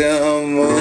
de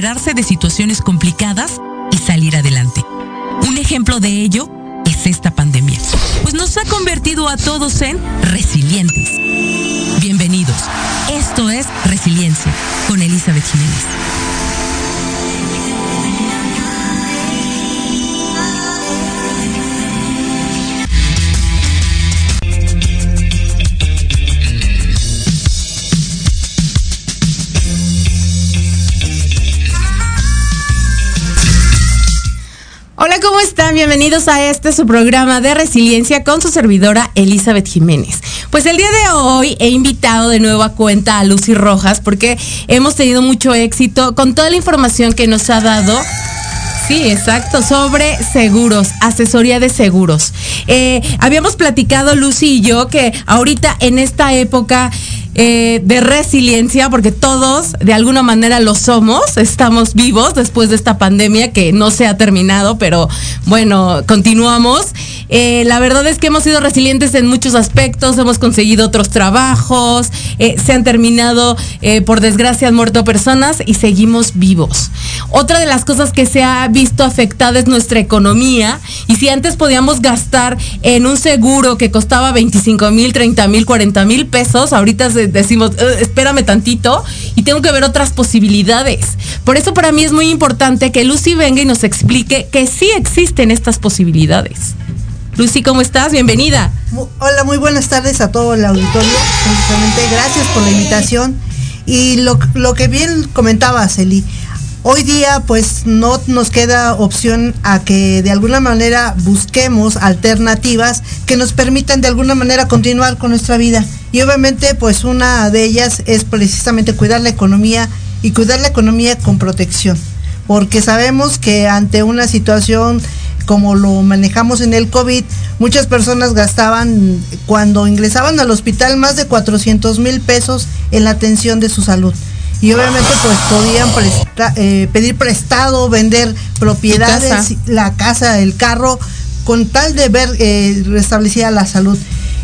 de situaciones complicadas y salir adelante. Un ejemplo de ello es esta pandemia, pues nos ha convertido a todos en resilientes. Bienvenidos. Esto es Resiliencia con Elizabeth Jiménez. Bienvenidos a este su programa de resiliencia con su servidora Elizabeth Jiménez. Pues el día de hoy he invitado de nuevo a cuenta a Lucy Rojas porque hemos tenido mucho éxito con toda la información que nos ha dado Sí, exacto, sobre seguros, asesoría de seguros. Eh, habíamos platicado Lucy y yo que ahorita en esta época eh, de resiliencia, porque todos de alguna manera lo somos, estamos vivos después de esta pandemia que no se ha terminado, pero bueno, continuamos. Eh, la verdad es que hemos sido resilientes en muchos aspectos, hemos conseguido otros trabajos, eh, se han terminado, por desgracia muerto personas y seguimos vivos. Otra de las cosas que se ha visto afectada es nuestra economía y si antes podíamos gastar en un seguro que costaba 25 mil, 30 mil, 40 mil pesos, ahorita se decimos, eh, espérame tantito y tengo que ver otras posibilidades. Por eso para mí es muy importante que Lucy venga y nos explique que sí existen estas posibilidades. Lucy, ¿cómo estás? Bienvenida. Hola, muy buenas tardes a todo el auditorio. Precisamente, gracias por la invitación. Y lo, lo que bien comentaba Celi, hoy día pues no nos queda opción a que de alguna manera busquemos alternativas que nos permitan de alguna manera continuar con nuestra vida. Y obviamente pues una de ellas es precisamente cuidar la economía y cuidar la economía con protección. Porque sabemos que ante una situación como lo manejamos en el COVID, muchas personas gastaban cuando ingresaban al hospital más de 400 mil pesos en la atención de su salud y obviamente pues podían eh, pedir prestado, vender propiedades, la casa, el carro, con tal de ver eh, restablecida la salud.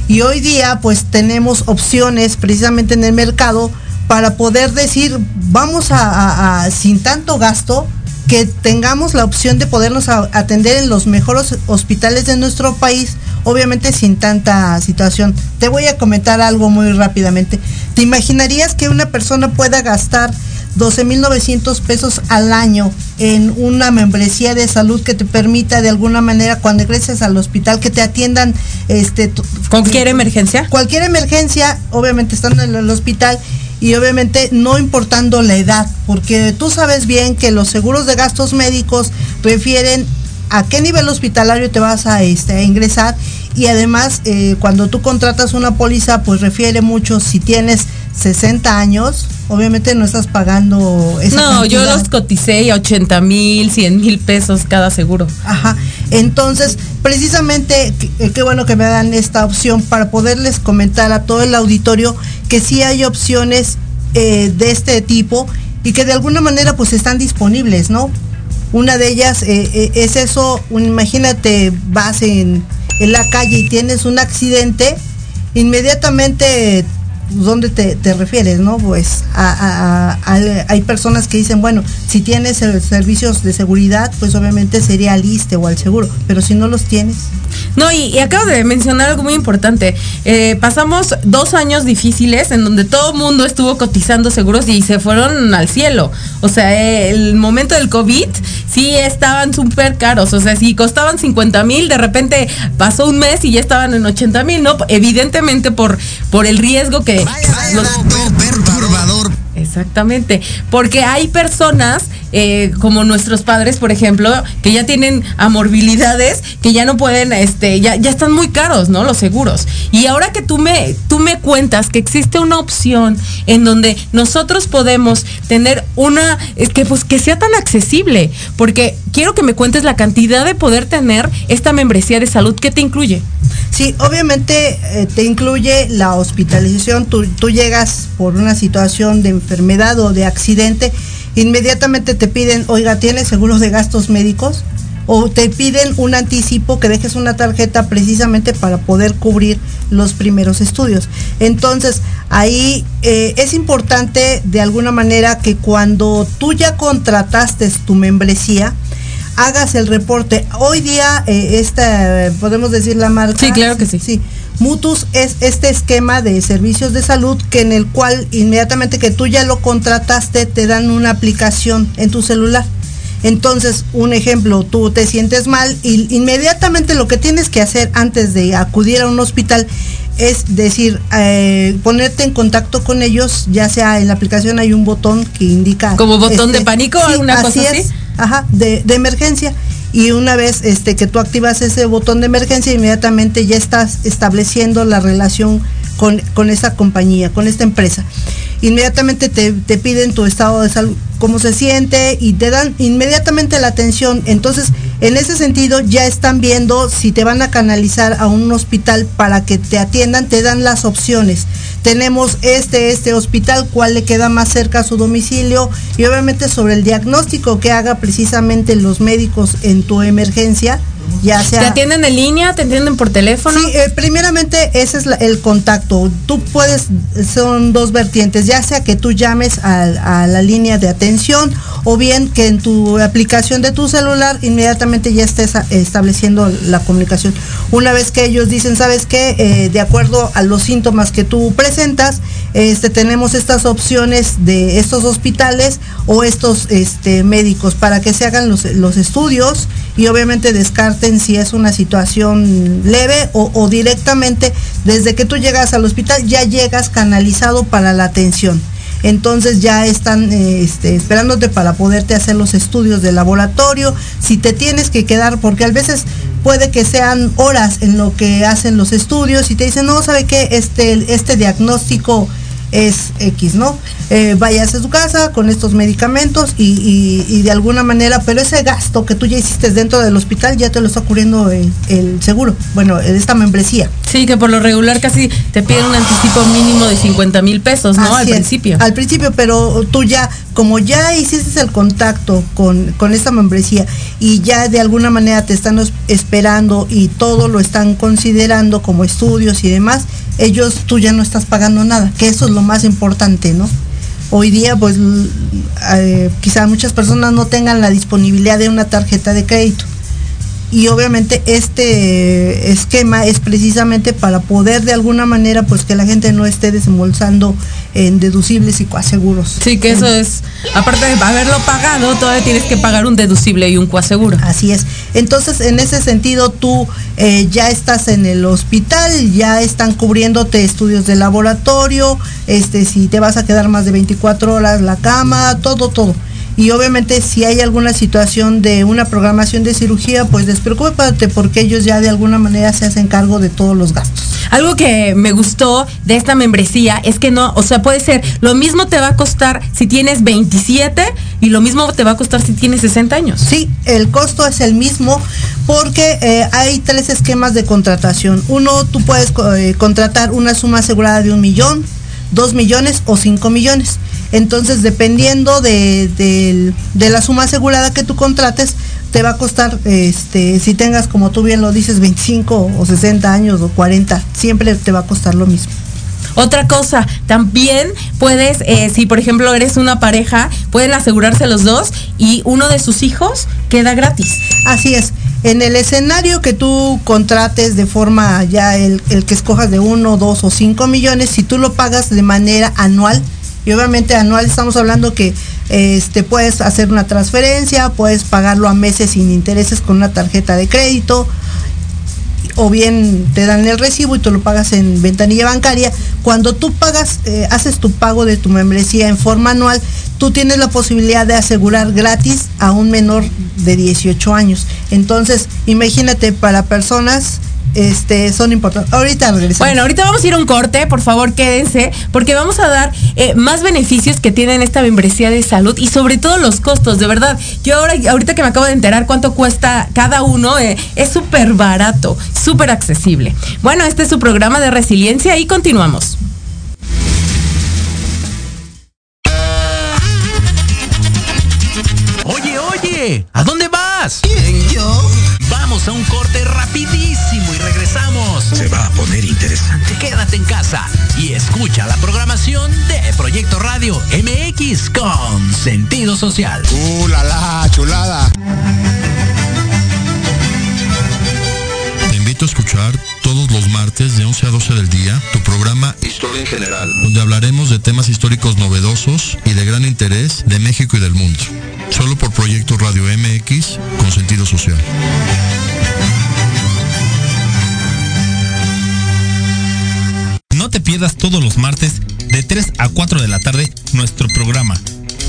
Y hoy día pues tenemos opciones precisamente en el mercado para poder decir, vamos a sin tanto gasto, que tengamos la opción de podernos atender en los mejores hospitales de nuestro país, obviamente sin tanta situación. Te voy a comentar algo muy rápidamente. ¿Te imaginarías que una persona pueda gastar 12.900 pesos al año en una membresía de salud que te permita de alguna manera cuando ingreses al hospital que te atiendan este cualquier emergencia cualquier emergencia obviamente estando en el hospital y obviamente no importando la edad, porque tú sabes bien que los seguros de gastos médicos refieren a qué nivel hospitalario te vas a, este, ingresar y además eh, cuando tú contratas una póliza pues refiere mucho si tienes 60 años, obviamente no estás pagando esa No, yo los coticé a 80 mil, 100 mil pesos cada seguro. Ajá. Entonces, precisamente, eh, qué bueno que me dan esta opción para poderles comentar a todo el auditorio que sí hay opciones eh, de este tipo y que de alguna manera pues están disponibles, ¿no? Una de ellas eh, es eso, imagínate, vas en, en la calle y tienes un accidente, inmediatamente ¿dónde te, refieres? ¿No? Pues hay personas que dicen, bueno, si tienes servicios de seguridad, pues obviamente sería al ISTE o al seguro, pero si no los tienes. No, y, acabo de mencionar algo muy importante. Eh, pasamos dos años difíciles en donde todo el mundo estuvo cotizando seguros y se fueron al cielo. O sea, el momento del COVID sí estaban súper caros. O sea, si costaban 50 mil, de repente pasó un mes y ya estaban en 80 mil, ¿no? Evidentemente por, por el riesgo que Exactamente, porque hay personas eh, como nuestros padres, por ejemplo, que ya tienen amorbilidades, que ya no pueden, este, ya, ya están muy caros, ¿no? Los seguros. Y ahora que tú me, tú me cuentas que existe una opción en donde nosotros podemos tener una, que pues que sea tan accesible, porque quiero que me cuentes la cantidad de poder tener esta membresía de salud, ¿qué te incluye? Sí, obviamente eh, te incluye la hospitalización, tú, tú llegas por una situación de enfermedad o de accidente inmediatamente te piden, oiga, ¿tienes seguros de gastos médicos? O te piden un anticipo que dejes una tarjeta precisamente para poder cubrir los primeros estudios. Entonces, ahí eh, es importante de alguna manera que cuando tú ya contrataste tu membresía, hagas el reporte. Hoy día, eh, esta, podemos decir la marca. Sí, claro que sí. Sí. Mutus es este esquema de servicios de salud que en el cual inmediatamente que tú ya lo contrataste te dan una aplicación en tu celular. Entonces, un ejemplo, tú te sientes mal y inmediatamente lo que tienes que hacer antes de acudir a un hospital es decir, eh, ponerte en contacto con ellos, ya sea en la aplicación hay un botón que indica... Como botón de este, pánico o alguna cosa así. ajá, de, de emergencia y una vez este, que tú activas ese botón de emergencia, inmediatamente ya estás estableciendo la relación con, con esa compañía, con esta empresa. Inmediatamente te, te, piden tu estado de salud, cómo se siente y te dan inmediatamente la atención. Entonces, en ese sentido, ya están viendo si te van a canalizar a un hospital para que te atiendan, te dan las opciones. Tenemos este, este hospital, cuál le queda más cerca a su domicilio y obviamente sobre el diagnóstico que haga precisamente los médicos en tu emergencia ya sea... ¿Te atienden en línea? ¿Te atienden por teléfono? Sí, eh, primeramente ese es el contacto. Tú puedes, son dos vertientes, ya sea que tú llames a, la línea de atención o bien que en tu aplicación de tu celular inmediatamente ya estés estableciendo la comunicación. Una vez que ellos dicen, ¿sabes qué? Eh, de acuerdo a los síntomas que tú presentas, este, tenemos estas opciones de estos hospitales o estos este, médicos para que se hagan los, los estudios y obviamente descarten si es una situación leve o, directamente desde que tú llegas al hospital ya llegas canalizado para la atención. Entonces ya están eh, este, esperándote para poderte hacer los estudios de laboratorio. Si te tienes que quedar, porque a veces puede que sean horas en lo que hacen los estudios y te dicen, no, ¿sabe qué? Este, este diagnóstico es X, ¿no? Eh, vayas a su casa con estos medicamentos y, de alguna manera, pero ese gasto que tú ya hiciste dentro del hospital ya te lo está cubriendo el, seguro, bueno, esta membresía. Sí, que por lo regular casi te piden un anticipo mínimo de 50 mil pesos, ¿no? al principio. Al principio, pero tú ya, como ya hiciste el contacto con, con esta membresía y ya de alguna manera te están esperando y todo lo están considerando como estudios y demás, ellos tú ya no estás pagando nada, que eso es lo más importante, ¿no? Hoy día, pues, eh, quizá muchas personas no tengan la disponibilidad de una tarjeta de crédito y obviamente este esquema es precisamente para poder de alguna manera pues que la gente no esté desembolsando en deducibles y coaseguros. Sí, que eso es, aparte de haberlo pagado, todavía tienes que pagar un deducible y un coaseguro. Así es. Entonces, en ese sentido, tú eh, ya estás en el hospital, ya están cubriéndote estudios de laboratorio, este, si te vas a quedar más de 24 horas, la cama, todo, todo y obviamente si hay alguna situación de una programación de cirugía, pues despreocúpate porque ellos ya de alguna manera se hacen cargo de todos los gastos. Algo que me gustó de esta membresía es que no, o sea, puede ser, lo mismo te va a costar si tienes 27 y lo mismo te va a costar si tienes 60 años. Sí, el costo es el mismo porque eh, hay tres esquemas de contratación. Uno, tú puedes eh, contratar una suma asegurada de un millón, dos millones o cinco millones. Entonces, dependiendo de, la suma asegurada que tú contrates, te va a costar, este, si tengas, como tú bien lo dices, 25 o 60 años o 40, siempre te va a costar lo mismo. Otra cosa, también puedes, eh, si por ejemplo eres una pareja, pueden asegurarse los dos y uno de sus hijos queda gratis. Así es. En el escenario que tú contrates de forma ya el, el que escojas de uno, dos o cinco millones, si tú lo pagas de manera anual, y obviamente anual estamos hablando que este, puedes hacer una transferencia, puedes pagarlo a meses sin intereses con una tarjeta de crédito, o bien te dan el recibo y tú lo pagas en ventanilla bancaria. Cuando tú pagas, eh, haces tu pago de tu membresía en forma anual, tú tienes la posibilidad de asegurar gratis a un menor de 18 años. Entonces, imagínate para personas este, son importantes. Ahorita regresamos. Bueno, ahorita vamos a ir a un corte, por favor quédense, porque vamos a dar eh, más beneficios que tienen esta membresía de salud y sobre todo los costos, de verdad. Yo ahora, ahorita que me acabo de enterar cuánto cuesta cada uno, eh, es súper barato, súper accesible. Bueno, este es su programa de resiliencia y continuamos. Oye, oye, ¿a dónde vas? ¿Quién, yo? Vamos a un corte rapidísimo regresamos. Se va a poner interesante. Quédate en casa y escucha la programación de Proyecto Radio MX con sentido social. ¡Uh, la, la chulada! Te invito a escuchar todos los martes de 11 a 12 del día tu programa Historia en general. donde hablaremos de temas históricos novedosos y de gran interés de México y del mundo. Solo por Proyecto Radio MX con sentido social. No te pierdas todos los martes de 3 a 4 de la tarde nuestro programa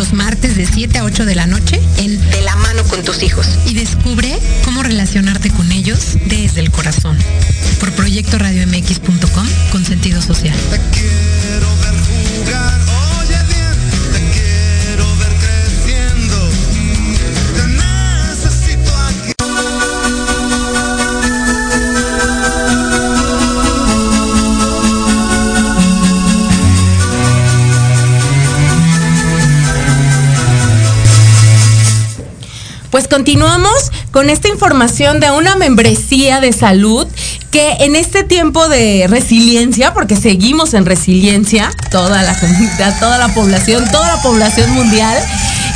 los martes de 7 a 8 de la noche en De la mano con tus hijos y descubre cómo relacionarte con ellos desde el corazón. Por proyectoradiomx.com con sentido social. Te quiero ver jugar, Pues continuamos con esta información de una membresía de salud que en este tiempo de resiliencia, porque seguimos en resiliencia, toda la comunidad, toda la población, toda la población mundial,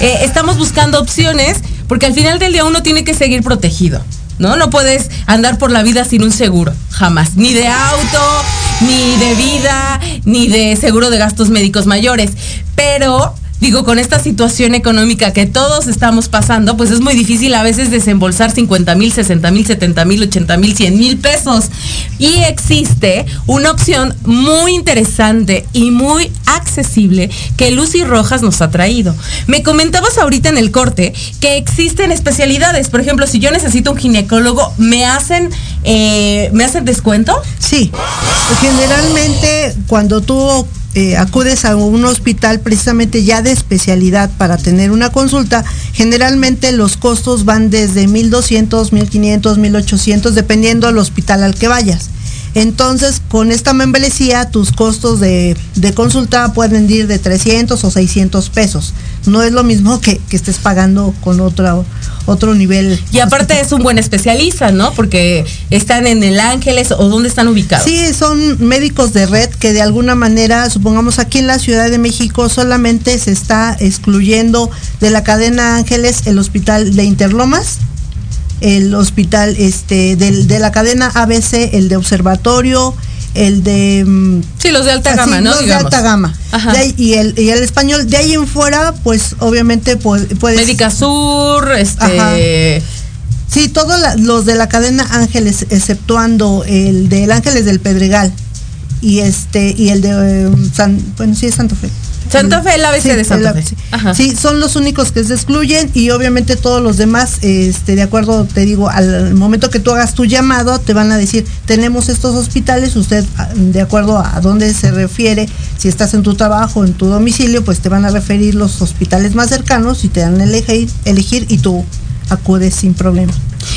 eh, estamos buscando opciones porque al final del día uno tiene que seguir protegido. ¿No? No puedes andar por la vida sin un seguro, jamás. Ni de auto, ni de vida, ni de seguro de gastos médicos mayores. Pero digo, con esta situación económica que todos estamos pasando, pues es muy difícil a veces desembolsar 50 mil, 60 mil, 70 mil, 80 mil, 100 mil pesos. Y existe una opción muy interesante y muy accesible que Lucy Rojas nos ha traído. Me comentabas ahorita en el corte que existen especialidades. Por ejemplo, si yo necesito un ginecólogo, ¿me hacen, eh, ¿me hacen descuento? Sí, generalmente cuando tú eh, acudes a un hospital precisamente ya de especialidad para tener una consulta, generalmente los costos van desde 1.200, 1.500, 1.800, dependiendo del hospital al que vayas. Entonces, con esta membresía, tus costos de, de consulta pueden ir de 300 o 600 pesos. No es lo mismo que, que estés pagando con otro, otro nivel. Y aparte es un buen especialista, ¿no? Porque están en el Ángeles o dónde están ubicados. Sí, son médicos de red que de alguna manera, supongamos aquí en la Ciudad de México, solamente se está excluyendo de la cadena Ángeles el hospital de Interlomas, el hospital este del- de la cadena ABC, el de Observatorio, el de... mm, Sí, los de alta así, gama, ¿no? los de Digamos. alta gama. Ajá. De ahí- y, el, y el español, de ahí en fuera, pues obviamente pu- puedes... Médica Sur, este. Sí, todos la- los de la cadena Ángeles, exceptuando el del Ángeles del Pedregal y este y el de eh, San, bueno sí es Santa Fe. Santa Fe, el ABC Sí, de Santa Fe. sí. Son los únicos que se excluyen y obviamente todos los demás, este, de acuerdo, te digo, al momento que tú hagas tu llamado, te van a decir, tenemos estos hospitales, usted, ah, de acuerdo a dónde se refiere, si estás en tu trabajo, en tu domicilio, pues te van a referir los hospitales más cercanos y te dan a elegir, elegir y tú acudes sin problema.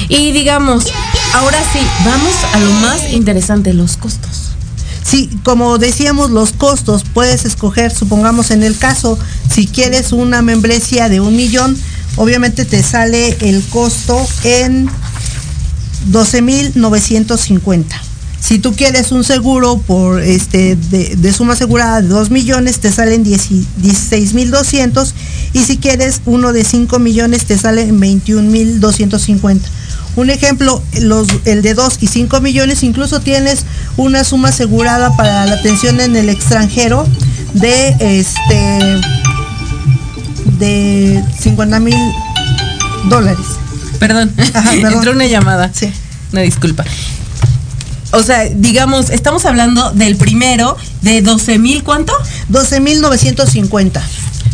Y digamos, ahora sí, vamos a lo más interesante, los costos. Sí, como decíamos, los costos puedes escoger, supongamos en el caso, si quieres una membresía de un millón, obviamente te sale el costo en 12.950. Si tú quieres un seguro por este de, suma asegurada de 2 millones, te salen 10 y- 16.200 y si quieres uno de 5 millones, te sale en 21.250. Un ejemplo, los, el de 2 y 5 millones, incluso tienes una suma asegurada para la atención en el extranjero de este de 50 mil dólares. Perdón, Ajá, perdón. entró una llamada. Sí. Una disculpa. O sea, digamos, estamos hablando del primero de 12 mil, ¿cuánto? 12 mil 950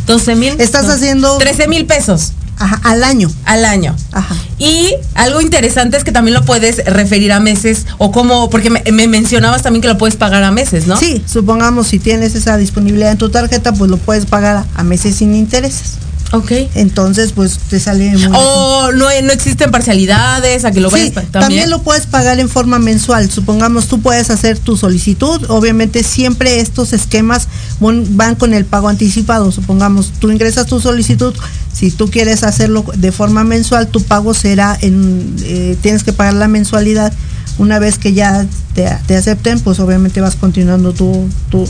12 mil. Estás haciendo- 13 mil pesos Ajá, al año. al año. Ajá. Y algo interesante es que también lo puedes referir a meses o como, porque me, me mencionabas también que lo puedes pagar a meses, ¿no? Sí, supongamos si tienes esa disponibilidad en tu tarjeta, pues lo puedes pagar a, a meses sin intereses. Ok. Entonces, pues te sale muy O no, no existen parcialidades, a que lo vayas Sí, pa- también. lo puedes pagar en forma mensual. Supongamos tú puedes hacer tu solicitud. Obviamente siempre estos esquemas van con el pago anticipado. Supongamos tú ingresas tu solicitud. Si tú quieres hacerlo de forma mensual, tu pago será en, eh, tienes que pagar la mensualidad. Una vez que ya te, te acepten, pues obviamente vas continuando tu- tus,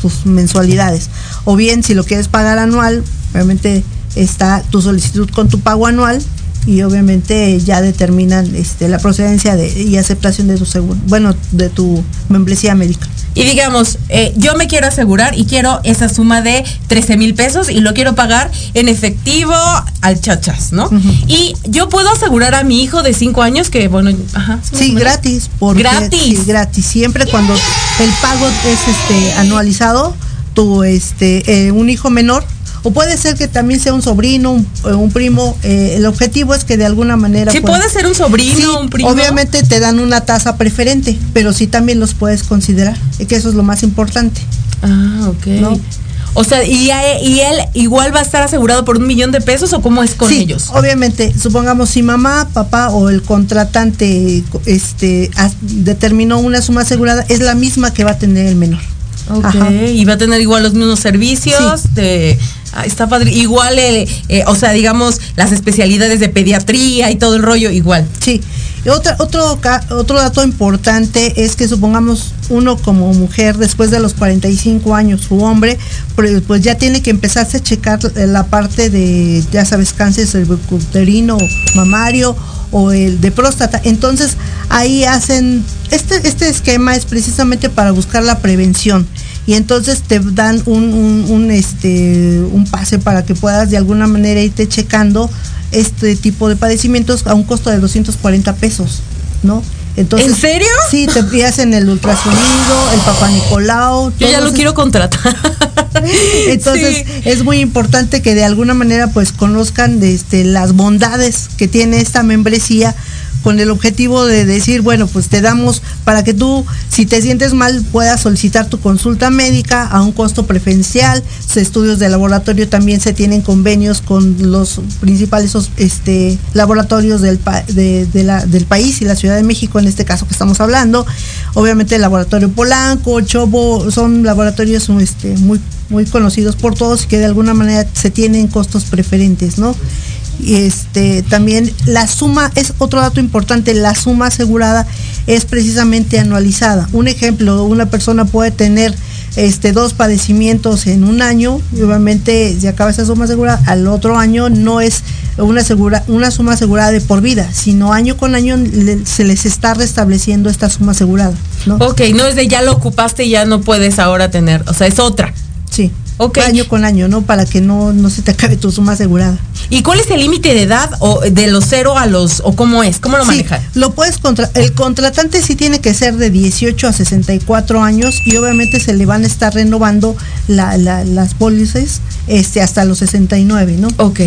tus mensualidades. O bien, si lo quieres pagar anual, obviamente está tu solicitud con tu pago anual y obviamente ya determinan este, la procedencia de, y aceptación de tu seguro, bueno, de tu membresía médica. Y digamos, eh, yo me quiero asegurar y quiero esa suma de 13 mil pesos y lo quiero pagar en efectivo al chachas, ¿no? Y yo puedo asegurar a mi hijo de 5 años que, bueno, ajá. Sí, gratis. Porque, Gratis. sí, gratis. Siempre cuando el pago es este anualizado, tu este eh, un hijo menor o puede ser que también sea un sobrino, un, eh, un primo. eh, el objetivo es que de alguna manera. Sí, puede ser un sobrino, sí, un primo. Obviamente te dan una tasa preferente, pero sí también los puedes considerar, que eso es lo más importante. Ah, ok. ¿No? O sea, ¿y, a- ¿y él igual va a estar asegurado por un millón de pesos o cómo es con Sí, ellos? Obviamente, supongamos si mamá, papá o el contratante este determinó una suma asegurada, es la misma que va a tener el menor. Ok, Ajá. y va a tener igual los mismos servicios de... está padre. Igual, eh, eh, o sea, digamos, las especialidades de pediatría y todo el rollo, igual. Sí. Otra, otro, otro dato importante es que supongamos uno como mujer después de los 45 años, su hombre, pues, pues ya tiene que empezarse a checar la parte de, ya sabes, cáncer cervicuterino, mamario o el de próstata. Entonces ahí hacen, este, este esquema es precisamente para buscar la prevención y entonces te dan un, un, un, este, un pase para que puedas de alguna manera irte checando este tipo de padecimientos a un costo de 240 pesos, ¿no? Entonces, ¿En serio? Sí, te hacen el ultrasonido, el papá Nicolau. Yo ya lo quiero contratar. entonces Sí. es muy importante que de alguna manera pues conozcan de, este, las bondades que tiene esta membresía con el objetivo de decir, bueno, pues te damos para que tú, si te sientes mal, puedas solicitar tu consulta médica a un costo preferencial. Estudios de laboratorio también se tienen convenios con los principales este, laboratorios del, del país y la Ciudad de México, en este caso que estamos hablando. Obviamente el laboratorio Polanco, Chobo, son laboratorios este, muy, muy conocidos por todos y que de alguna manera se tienen costos preferentes, ¿no? Este también la suma es otro dato importante, la suma asegurada es precisamente anualizada. Un ejemplo, una persona puede tener este dos padecimientos en un año y obviamente si acaba esa suma asegurada al otro año no es una una suma asegurada de por vida, sino año con año se les está restableciendo esta suma asegurada, ¿no? Ok, no es de ya lo ocupaste y ya no puedes ahora tener, o sea, es otra. Sí. Ok. Año con año, ¿no? Para que no, no se te acabe tu suma asegurada. ¿Y cuál es el límite de edad o de los cero a los, o cómo es? ¿Cómo lo Sí, manejan? lo puedes contra el contratante sí tiene que ser de 18 a 64 años y obviamente se le van a estar renovando la- la- las pólizas este, hasta los 69, ¿no? Ok.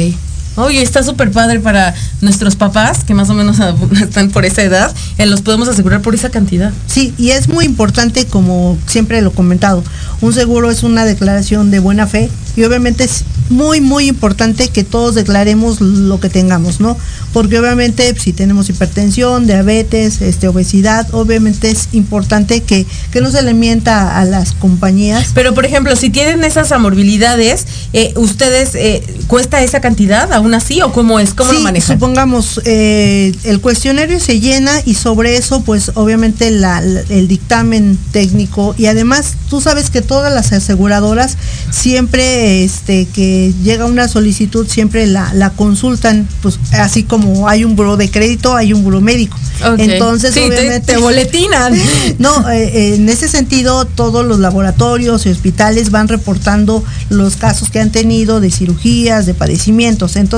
Oye, está súper padre para nuestros papás, que más o menos están por esa edad, eh, los podemos asegurar por esa cantidad. Sí, y es muy importante, como siempre lo he comentado, un seguro es una declaración de buena fe y obviamente es muy, muy importante que todos declaremos lo que tengamos, ¿no? Porque obviamente si tenemos hipertensión, diabetes, este, obesidad, obviamente es importante que, que no se le mienta a las compañías. Pero, por ejemplo, si tienen esas amorbilidades, eh, ¿ustedes eh, cuesta esa cantidad aún así o cómo es? ¿Cómo sí, lo manejan? supongamos, eh, el cuestionario se llena y sobre eso, pues obviamente la- la- el dictamen técnico y además tú sabes que todas las aseguradoras siempre este, que llega una solicitud, siempre la, la consultan, pues así como hay un buro de crédito, hay un buro médico. Entonces, Sí, obviamente... te boletinan. No, eh, eh, en ese sentido, todos los laboratorios y hospitales van reportando los casos que han tenido de cirugías, de padecimientos. Entonces,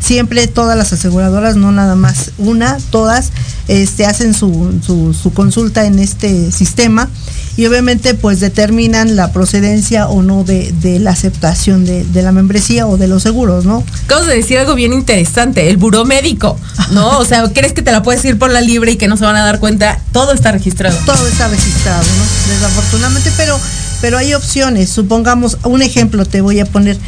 siempre todas las aseguradoras, no nada más una, todas este, hacen su, su, su consulta en este sistema y obviamente pues determinan la procedencia o no de, de la aceptación de, de la membresía o de los seguros, ¿no? Acabas de decir algo bien interesante, el buró médico, ¿no? O sea, ¿crees que te la puedes ir por la libre y que no se van a dar cuenta? Todo está registrado. todo está registrado, ¿no? Desafortunadamente, pero, pero hay opciones. Supongamos, un ejemplo te voy a poner.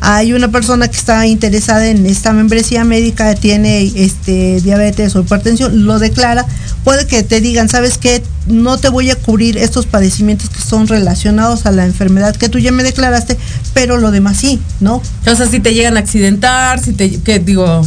Hay una persona que está interesada en esta membresía médica, tiene este diabetes o hipertensión, lo declara, puede que te digan, ¿sabes qué? No te voy a cubrir estos padecimientos que son relacionados a la enfermedad que tú ya me declaraste, pero lo demás sí, ¿no? O sea, si te llegan a accidentar, si te, que digo,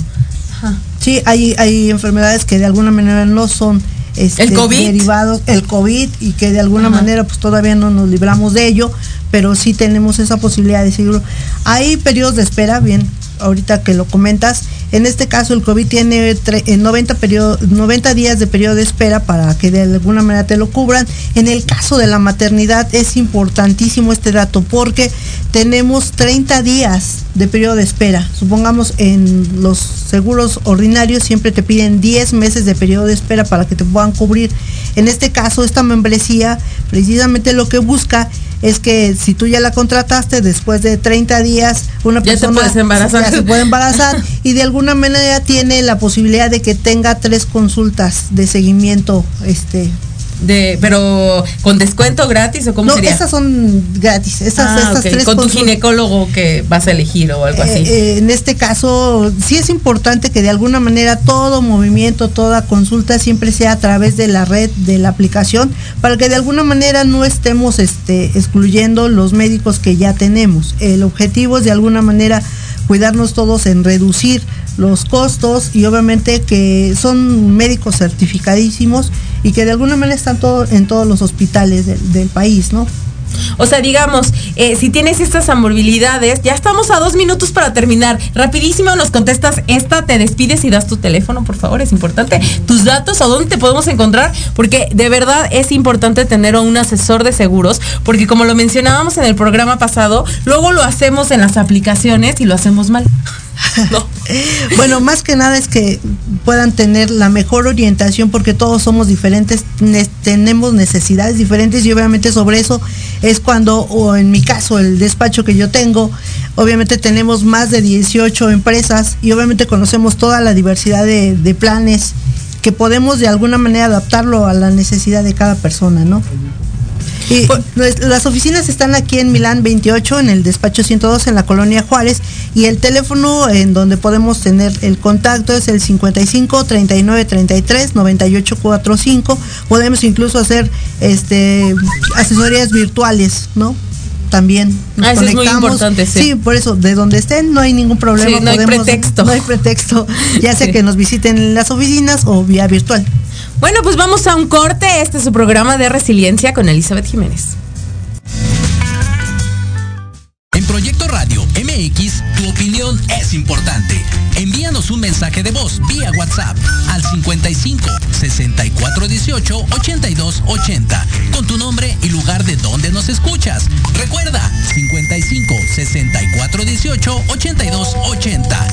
ajá. Sí, hay, hay enfermedades que de alguna manera no son este, ¿El COVID? derivados, el COVID, y que de alguna Ajá. manera pues todavía no nos libramos de ello, pero sí tenemos esa posibilidad de seguro. Hay periodos de espera, bien, ahorita que lo comentas, en este caso el COVID tiene tre- eh, 90, periodo, 90 días de periodo de espera para que de alguna manera te lo cubran. En el caso de la maternidad es importantísimo este dato porque tenemos 30 días de periodo de espera. Supongamos en los seguros ordinarios siempre te piden 10 meses de periodo de espera para que te puedan cubrir. En este caso, esta membresía precisamente lo que busca es que si tú ya la contrataste después de 30 días, una Ya persona puedes embarazar. ya se puede embarazar y de alguna manera tiene la posibilidad de que tenga tres consultas de seguimiento este De, pero con descuento gratis o cómo no, sería? esas son gratis. Esas, Ah, estas tres con tu ginecólogo que vas a elegir o algo Eh, así. eh, en este caso, sí es importante que de alguna manera todo movimiento, toda consulta siempre sea a través de la red, de la aplicación, para que de alguna manera no estemos este, excluyendo los médicos que ya tenemos. El objetivo es de alguna manera cuidarnos todos en reducir los costos y obviamente que son médicos certificadísimos y que de alguna manera están todo, en todos los hospitales del, del país, ¿no? O sea, digamos, eh, si tienes estas amorbilidades, ya estamos a dos minutos para terminar. Rapidísimo nos contestas esta, te despides y das tu teléfono, por favor, es importante. Tus datos, o dónde te podemos encontrar, porque de verdad es importante tener a un asesor de seguros, porque como lo mencionábamos en el programa pasado, luego lo hacemos en las aplicaciones y lo hacemos mal. No. Bueno, más que nada es que puedan tener la mejor orientación porque todos somos diferentes, ne- tenemos necesidades diferentes y obviamente sobre eso es cuando, o en mi caso, el despacho que yo tengo, obviamente tenemos más de 18 empresas y obviamente conocemos toda la diversidad de, de planes que podemos de alguna manera adaptarlo a la necesidad de cada persona, ¿no? Y pues, las oficinas están aquí en Milán 28, en el despacho 102, en la colonia Juárez, y el teléfono en donde podemos tener el contacto es el 55 39 33 98 45. Podemos incluso hacer este asesorías virtuales, ¿no? también nos ah, conectamos. Es muy importante, sí. por eso, de donde estén no hay ningún problema. no hay pretexto. No hay pretexto, ya sea que nos visiten en las oficinas o vía virtual. Bueno, pues vamos a un corte. Este es su programa de resiliencia con Elizabeth Jiménez. En Proyecto Radio MX, tu opinión es importante. Envíanos un mensaje de voz vía WhatsApp al 55 64 18 82 80 con tu nombre y lugar de donde nos escuchas. Recuerda 55 64 18 82 80.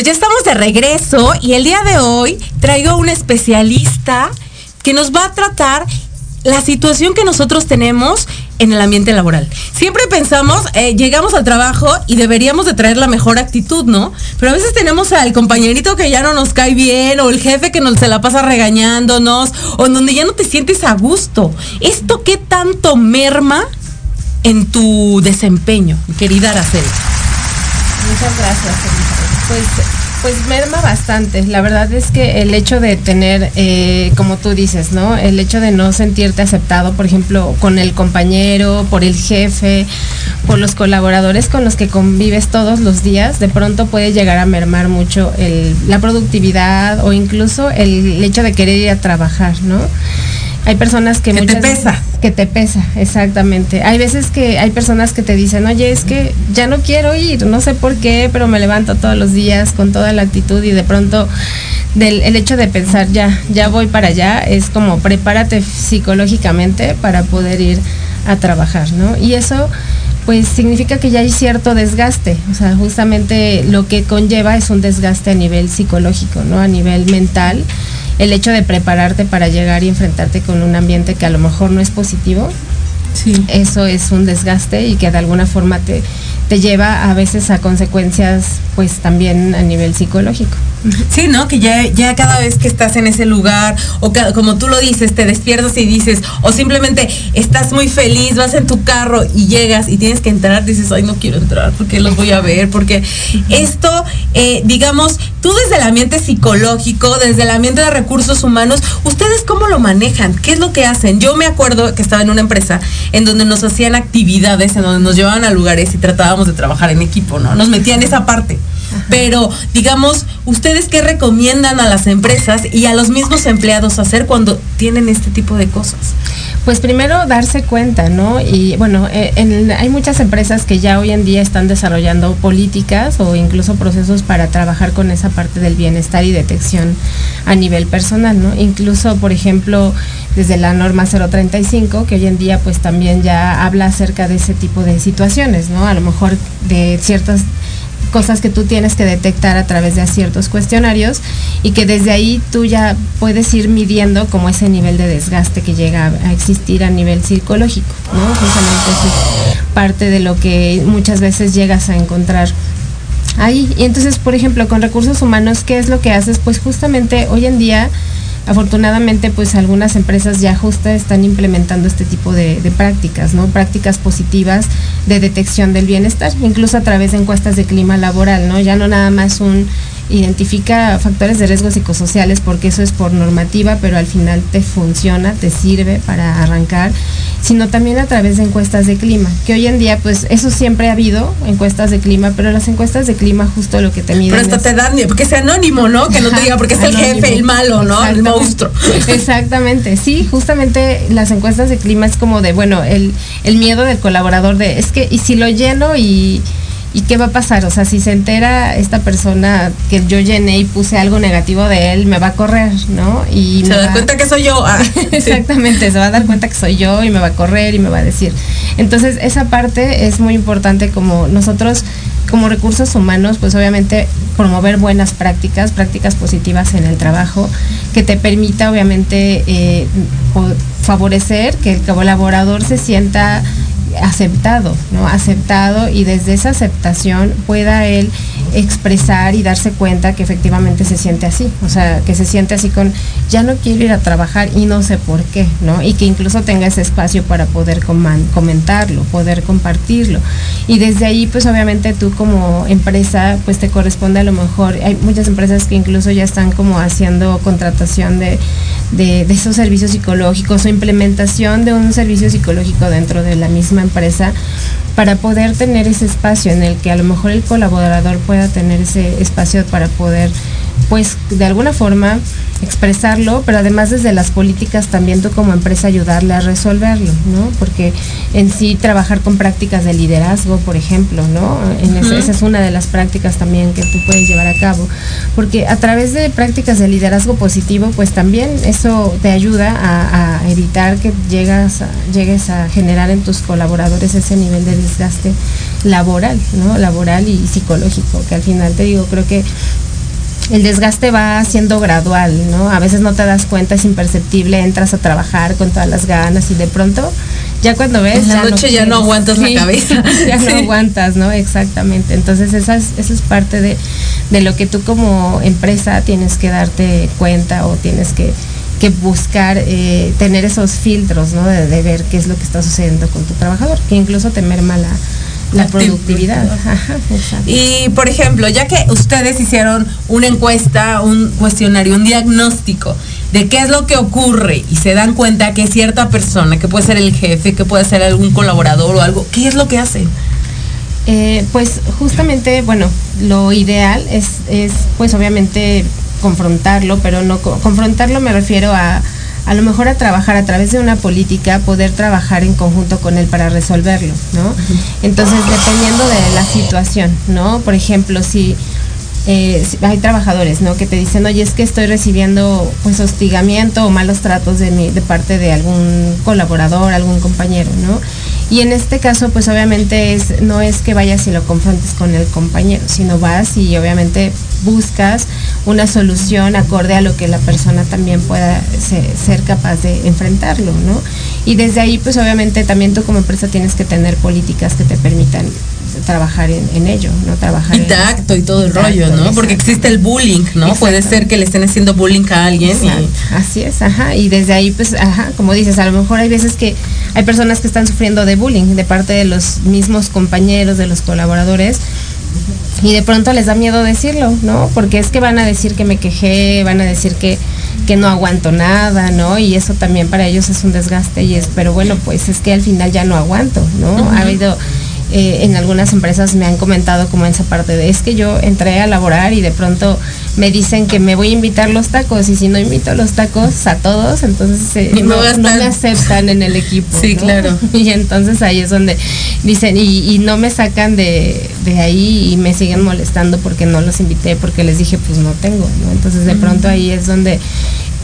Pues ya estamos de regreso y el día de hoy traigo a un especialista que nos va a tratar la situación que nosotros tenemos en el ambiente laboral. Siempre pensamos, eh, llegamos al trabajo y deberíamos de traer la mejor actitud, ¿no? Pero a veces tenemos al compañerito que ya no nos cae bien o el jefe que nos se la pasa regañándonos o en donde ya no te sientes a gusto. ¿Esto qué tanto merma en tu desempeño, querida Araceli? Muchas gracias, Pues, pues merma bastante. La verdad es que el hecho de tener, eh, como tú dices, ¿no? El hecho de no sentirte aceptado, por ejemplo, con el compañero, por el jefe, por los colaboradores con los que convives todos los días, de pronto puede llegar a mermar mucho la productividad o incluso el hecho de querer ir a trabajar, ¿no? Hay personas que, que te pesa. Que te pesa, exactamente. Hay veces que hay personas que te dicen, oye, es que ya no quiero ir, no sé por qué, pero me levanto todos los días con toda la actitud y de pronto del, el hecho de pensar, ya, ya voy para allá, es como prepárate psicológicamente para poder ir a trabajar, ¿no? Y eso pues significa que ya hay cierto desgaste, o sea, justamente lo que conlleva es un desgaste a nivel psicológico, ¿no? A nivel mental el hecho de prepararte para llegar y enfrentarte con un ambiente que a lo mejor no es positivo, sí. eso es un desgaste y que de alguna forma te, te lleva a veces a consecuencias pues también a nivel psicológico. Sí, ¿no? Que ya, ya cada vez que estás en ese lugar, o como tú lo dices, te despiertas y dices, o simplemente estás muy feliz, vas en tu carro y llegas y tienes que entrar, dices, ay, no quiero entrar, porque los voy a ver, porque esto, eh, digamos, tú desde el ambiente psicológico, desde el ambiente de recursos humanos, ¿ustedes cómo lo manejan? ¿Qué es lo que hacen? Yo me acuerdo que estaba en una empresa en donde nos hacían actividades, en donde nos llevaban a lugares y tratábamos de trabajar en equipo, ¿no? Nos metían esa parte. Pero, digamos, ¿ustedes qué recomiendan a las empresas y a los mismos empleados hacer cuando tienen este tipo de cosas? Pues primero darse cuenta, ¿no? Y bueno, eh, hay muchas empresas que ya hoy en día están desarrollando políticas o incluso procesos para trabajar con esa parte del bienestar y detección a nivel personal, ¿no? Incluso, por ejemplo, desde la norma 035, que hoy en día pues también ya habla acerca de ese tipo de situaciones, ¿no? A lo mejor de ciertas cosas que tú tienes que detectar a través de ciertos cuestionarios y que desde ahí tú ya puedes ir midiendo como ese nivel de desgaste que llega a existir a nivel psicológico, ¿no? Justamente es parte de lo que muchas veces llegas a encontrar ahí. Y entonces, por ejemplo, con recursos humanos, ¿qué es lo que haces? Pues justamente hoy en día afortunadamente pues algunas empresas ya justo están implementando este tipo de, prácticas, ¿no? Prácticas positivas de detección del bienestar, incluso a través de encuestas de clima laboral, ¿no? Ya no nada más un identifica factores de riesgo psicosociales porque eso es por normativa, pero al final te funciona, te sirve para arrancar, sino también a través de encuestas de clima, que hoy en día pues eso siempre ha habido, encuestas de clima, pero las encuestas de clima justo lo que te miden. Pero esto te dan, porque es anónimo, ¿no? Que no te diga porque es el jefe, el malo, ¿no? El monstruo. Exactamente, sí, justamente las encuestas de clima es como de, bueno, el, el miedo del colaborador de, es que, y si lo lleno y ¿Y qué va a pasar? O sea, si se entera esta persona que yo llené y puse algo negativo de él, me va a correr, ¿no? Y se va a dar cuenta que soy yo. Ah, Exactamente, se va a dar cuenta que soy yo y me va a correr y me va a decir. Entonces, esa parte es muy importante como nosotros como recursos humanos, pues obviamente promover buenas prácticas, prácticas positivas en el trabajo, que te permita obviamente eh, favorecer que el colaborador se sienta aceptado, ¿no? Aceptado y desde esa aceptación pueda él expresar y darse cuenta que efectivamente se siente así, o sea, que se siente así con, ya no quiero ir a trabajar y no sé por qué, ¿no? Y que incluso tenga ese espacio para poder comentarlo, poder compartirlo. Y desde ahí, pues obviamente tú como empresa, pues te corresponde a lo mejor, hay muchas empresas que incluso ya están como haciendo contratación de, de, esos servicios psicológicos o implementación de un servicio psicológico dentro de la misma empresa para poder tener ese espacio en el que a lo mejor el colaborador pueda tener ese espacio para poder pues de alguna forma expresarlo, pero además desde las políticas también tú como empresa ayudarle a resolverlo, ¿no? Porque en sí trabajar con prácticas de liderazgo, por ejemplo, ¿no? En esa es una de las prácticas también que tú puedes llevar a cabo, porque a través de prácticas de liderazgo positivo, pues también eso te ayuda a, evitar que llegas llegues a generar en tus colaboradores ese nivel de desgaste laboral, ¿no? Laboral y psicológico, que al final te digo, creo que el desgaste va siendo gradual, ¿no? A veces no te das cuenta, es imperceptible, entras a trabajar con todas las ganas y de pronto, ya cuando ves... la noche ya no aguantas la cabeza. ya no aguantas, ¿no? Exactamente. Entonces esa es, eso es parte de, lo que tú como empresa tienes que darte cuenta o tienes que, buscar eh, tener esos filtros, ¿no? De, de, ver qué es lo que está sucediendo con tu trabajador, que incluso te merma la, la productividad. y por ejemplo, ya que ustedes hicieron una encuesta, un cuestionario, un diagnóstico de qué es lo que ocurre y se dan cuenta que cierta persona, que puede ser el jefe, que puede ser algún colaborador o algo, ¿qué es lo que hacen? Eh, pues justamente, bueno, lo ideal es, es pues obviamente confrontarlo, pero no confrontarlo me refiero a a lo mejor a trabajar a través de una política, poder trabajar en conjunto con él para resolverlo, ¿no? Entonces, dependiendo de la situación, ¿no? Por ejemplo, si, eh, hay trabajadores, ¿no? Que te dicen, oye, es que estoy recibiendo pues hostigamiento o malos tratos de, mi, de parte de algún colaborador, algún compañero, ¿no? Y en este caso, pues obviamente es, no es que vayas y lo confrontes con el compañero, sino vas y obviamente buscas una solución acorde a lo que la persona también pueda ser, capaz de enfrentarlo, ¿no? Y desde ahí, pues obviamente también tú como empresa tienes que tener políticas que te permitan trabajar en, en ello, ¿no? Trabajar Y en- tacto y todo el rollo, ¿no? Porque existe el bullying, ¿no? Puede ser que le estén haciendo bullying a alguien y Así es, ajá. Y desde ahí, pues, ajá, como dices, a lo mejor hay veces que hay personas que están sufriendo de bullying de parte de los mismos compañeros, de los colaboradores. Y de pronto les da miedo decirlo, ¿no? Porque es que van a decir que me quejé, van a decir que, que no aguanto nada, ¿no? Y eso también para ellos es un desgaste y es, pero bueno, pues es que al final ya no aguanto, ¿no? Ha habido, eh, en algunas empresas me han comentado como esa parte de, es que yo entré a laborar y de pronto me dicen que me voy a invitar los tacos y si no invito los tacos a todos, entonces eh, no me aceptan en el equipo. Sí, ¿no? claro. Y entonces ahí es donde dicen, y, y no me sacan de, de ahí y me siguen molestando porque no los invité, porque les dije, pues no tengo, ¿no? Entonces de pronto ahí es donde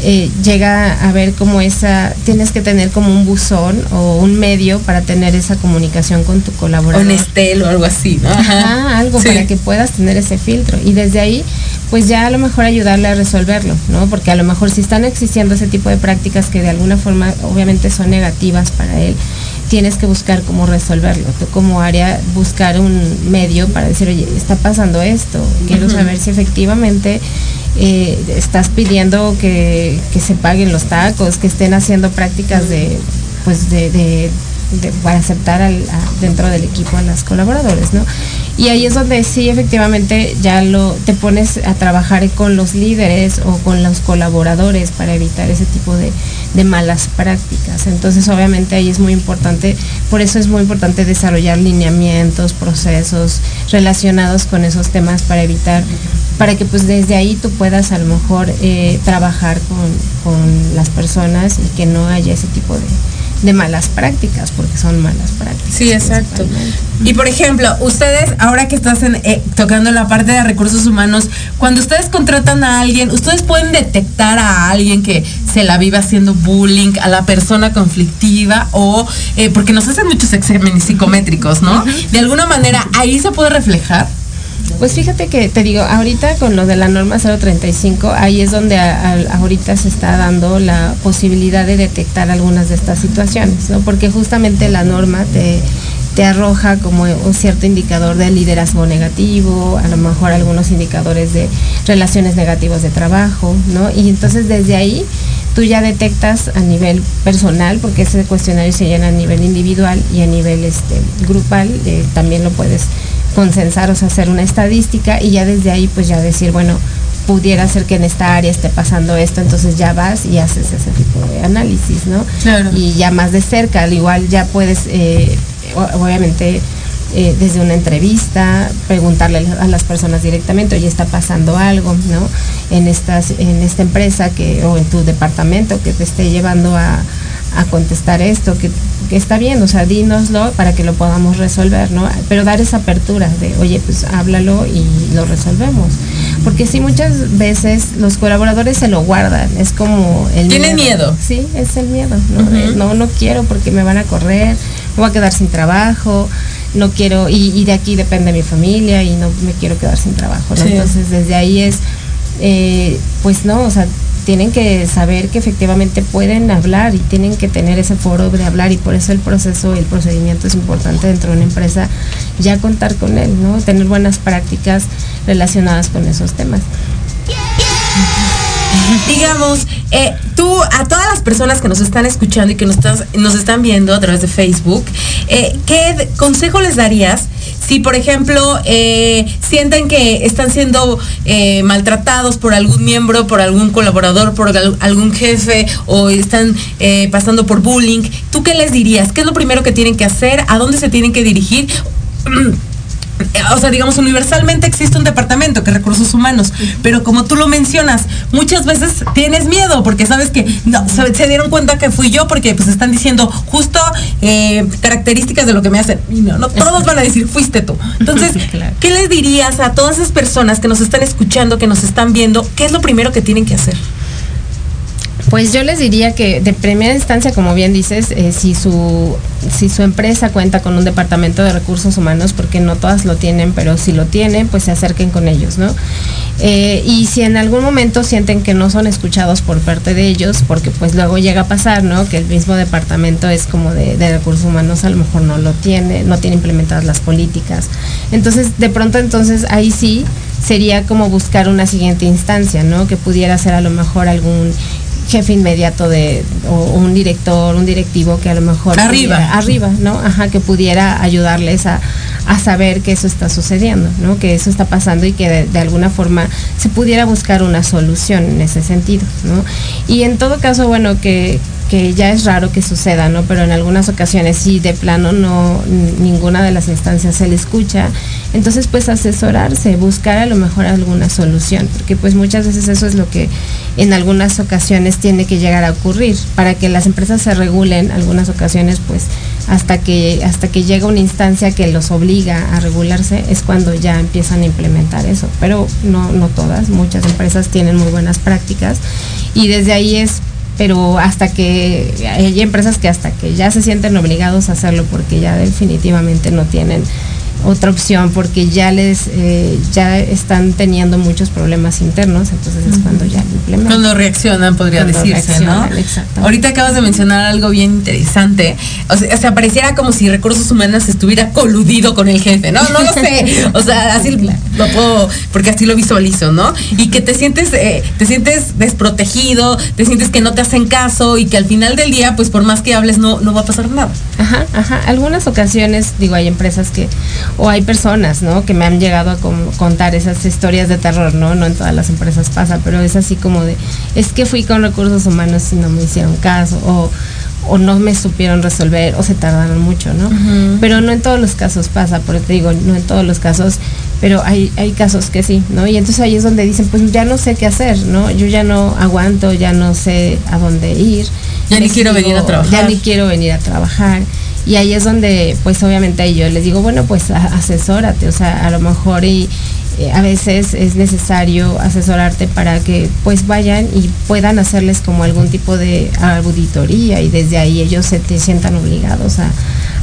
eh, llega a ver como esa, tienes que tener como un buzón o un medio para tener esa comunicación con tu colaborador. Nestel o algo así, ¿no? Ajá, algo Sí. para que puedas tener ese filtro. Y desde ahí, pues ya a lo mejor ayudarle a resolverlo, ¿no? Porque a lo mejor si están existiendo ese tipo de prácticas que de alguna forma obviamente son negativas para él, tienes que buscar cómo resolverlo. Tú como área buscar un medio para decir, oye, está pasando esto, quiero saber si efectivamente eh, estás pidiendo que, que se paguen los tacos, que estén haciendo prácticas de, pues de, de- de- para aceptar al- dentro del equipo a los colaboradores, ¿no? Y ahí es donde sí efectivamente ya lo te pones a trabajar con los líderes o con los colaboradores para evitar ese tipo de, de malas prácticas. Entonces obviamente ahí es muy importante, por eso es muy importante desarrollar lineamientos, procesos relacionados con esos temas para evitar, para que pues desde ahí tú puedas a lo mejor eh, trabajar con, con las personas y que no haya ese tipo de, de malas prácticas, porque son malas prácticas. Sí, exacto. Y por ejemplo, ustedes, ahora que estás en, eh, tocando la parte de recursos humanos, cuando ustedes contratan a alguien, ustedes pueden detectar a alguien que se la vive haciendo bullying, a la persona conflictiva, o eh, porque nos hacen muchos exámenes psicométricos, ¿no? De alguna manera, ahí se puede reflejar. Pues fíjate que te digo, ahorita con lo de la norma 035, ahí es donde ahorita se está dando la posibilidad de detectar algunas de estas situaciones, ¿no? Porque justamente la norma te, te arroja como un cierto indicador de liderazgo negativo, a lo mejor algunos indicadores de relaciones negativas de trabajo, ¿no? Y entonces desde ahí tú ya detectas a nivel personal, porque ese cuestionario se llena a nivel individual y a nivel este, grupal, eh, también lo puedes consensar, o sea, hacer una estadística y ya desde ahí pues ya decir, bueno, pudiera ser que en esta área esté pasando esto, entonces ya vas y haces ese tipo de análisis, ¿no? Claro. Y ya más de cerca, al igual ya puedes, eh, obviamente, eh, desde una entrevista, preguntarle a las personas directamente, oye, está pasando algo, ¿no? En, estas, en esta empresa que, o en tu departamento que te esté llevando a, a contestar esto, que, que está bien, o sea, dínoslo para que lo podamos resolver, ¿no? Pero dar esa apertura de, oye, pues háblalo y lo resolvemos. Porque sí, muchas veces los colaboradores se lo guardan, es como el Tienen miedo. Sí, es el miedo, ¿no? No, no quiero porque me van a correr, me voy a quedar sin trabajo, no quiero, y, y de aquí depende mi familia y no me quiero quedar sin trabajo, ¿no? Sí. Entonces desde ahí es, eh, pues no, o sea, tienen que saber que efectivamente pueden hablar y tienen que tener ese foro de hablar y por eso el proceso y el procedimiento es importante dentro de una empresa ya contar con él, ¿no? Tener buenas prácticas relacionadas con esos temas. Digamos, eh, tú, a todas las personas que nos están escuchando y que nos, están viendo a través de Facebook, eh, ¿qué consejo les darías si, por ejemplo, eh, sienten que están siendo maltratados por algún miembro, por algún colaborador, por al- algún jefe o están pasando por bullying? ¿Tú qué les dirías? ¿Qué es lo primero que tienen que hacer? ¿A dónde se tienen que dirigir? Eh, o sea, digamos, universalmente existe un departamento que es recursos humanos, pero como tú lo mencionas, muchas veces tienes miedo porque sabes que no, se, se dieron cuenta que fui yo porque pues están diciendo justo eh, características de lo que me hacen. Y no, no, todos van a decir, fuiste tú. Entonces, Claro. ¿qué les dirías a todas esas personas que nos están escuchando, que nos están viendo? ¿Qué es lo primero que tienen que hacer? Pues yo les diría que de primera instancia, como bien dices, eh, si, su, si su empresa cuenta con un departamento de recursos humanos, porque no todas lo tienen, pero si lo tienen, pues se acerquen con ellos, ¿no? Eh, y si en algún momento sienten que no son escuchados por parte de ellos, porque pues luego llega a pasar, ¿no? Que el mismo departamento es como de, de recursos humanos, a lo mejor no lo tiene, no tiene implementadas las políticas. Entonces, de pronto entonces ahí sí sería como buscar una siguiente instancia, ¿no? Que pudiera ser a lo mejor algún jefe inmediato de o un director, un directivo que a lo mejor Arriba. pudiera- arriba, ¿no? Ajá, que pudiera ayudarles a, a saber que eso está sucediendo, ¿no? Que eso está pasando y que de, de alguna forma se pudiera buscar una solución en ese sentido, ¿no? Y en todo caso, bueno, que que ya es raro que suceda, ¿no? Pero en algunas ocasiones sí de plano no ninguna de las instancias se le escucha, entonces pues asesorarse, buscar a lo mejor alguna solución, porque pues muchas veces eso es lo que en algunas ocasiones tiene que llegar a ocurrir para que las empresas se regulen, algunas ocasiones pues hasta que hasta que llega una instancia que los obliga a regularse es cuando ya empiezan a implementar eso, pero no no todas, muchas empresas tienen muy buenas prácticas y desde ahí es pero hasta que hay empresas que hasta que ya se sienten obligados a hacerlo porque ya definitivamente no tienen otra opción porque ya les eh, ya están teniendo muchos problemas internos entonces es cuando ya lo implementan Cuando reaccionan, podría Cuando decirse, reaccionan, ¿no? exactamente. Ahorita acabas de mencionar algo bien interesante. O sea, o sea, pareciera como si recursos humanos estuviera coludido con el jefe, ¿no? No lo sé. O sea, así lo puedo, porque así lo visualizo, ¿no? Y que te sientes, eh, te sientes desprotegido, te sientes que no te hacen caso y que al final del día, pues por más que hables, no, no va a pasar nada. Ajá, ajá. Algunas ocasiones, digo, hay empresas que, o hay personas, ¿no? Que me han llegado a contar esas historias de terror, ¿no? No en todas las empresas pasa, pero es así como de, es que fui con recursos humanos y no me hicieron caso, o, o no me supieron resolver, o se tardaron mucho, ¿no? Pero no en todos los casos pasa, porque te digo, no en todos los casos, pero hay, hay casos que sí, ¿no? Y entonces ahí es donde dicen, pues ya no sé qué hacer, ¿no? Yo ya no aguanto, ya no sé a dónde ir. Ya ni quiero venir a trabajar. Ya ni quiero venir a trabajar. Y ahí es donde, pues obviamente yo les digo, bueno, pues asesórate, o sea, a lo mejor y eh, a veces es necesario asesorarte para que pues vayan y puedan hacerles como algún tipo de auditoría y desde ahí ellos se te sientan obligados a,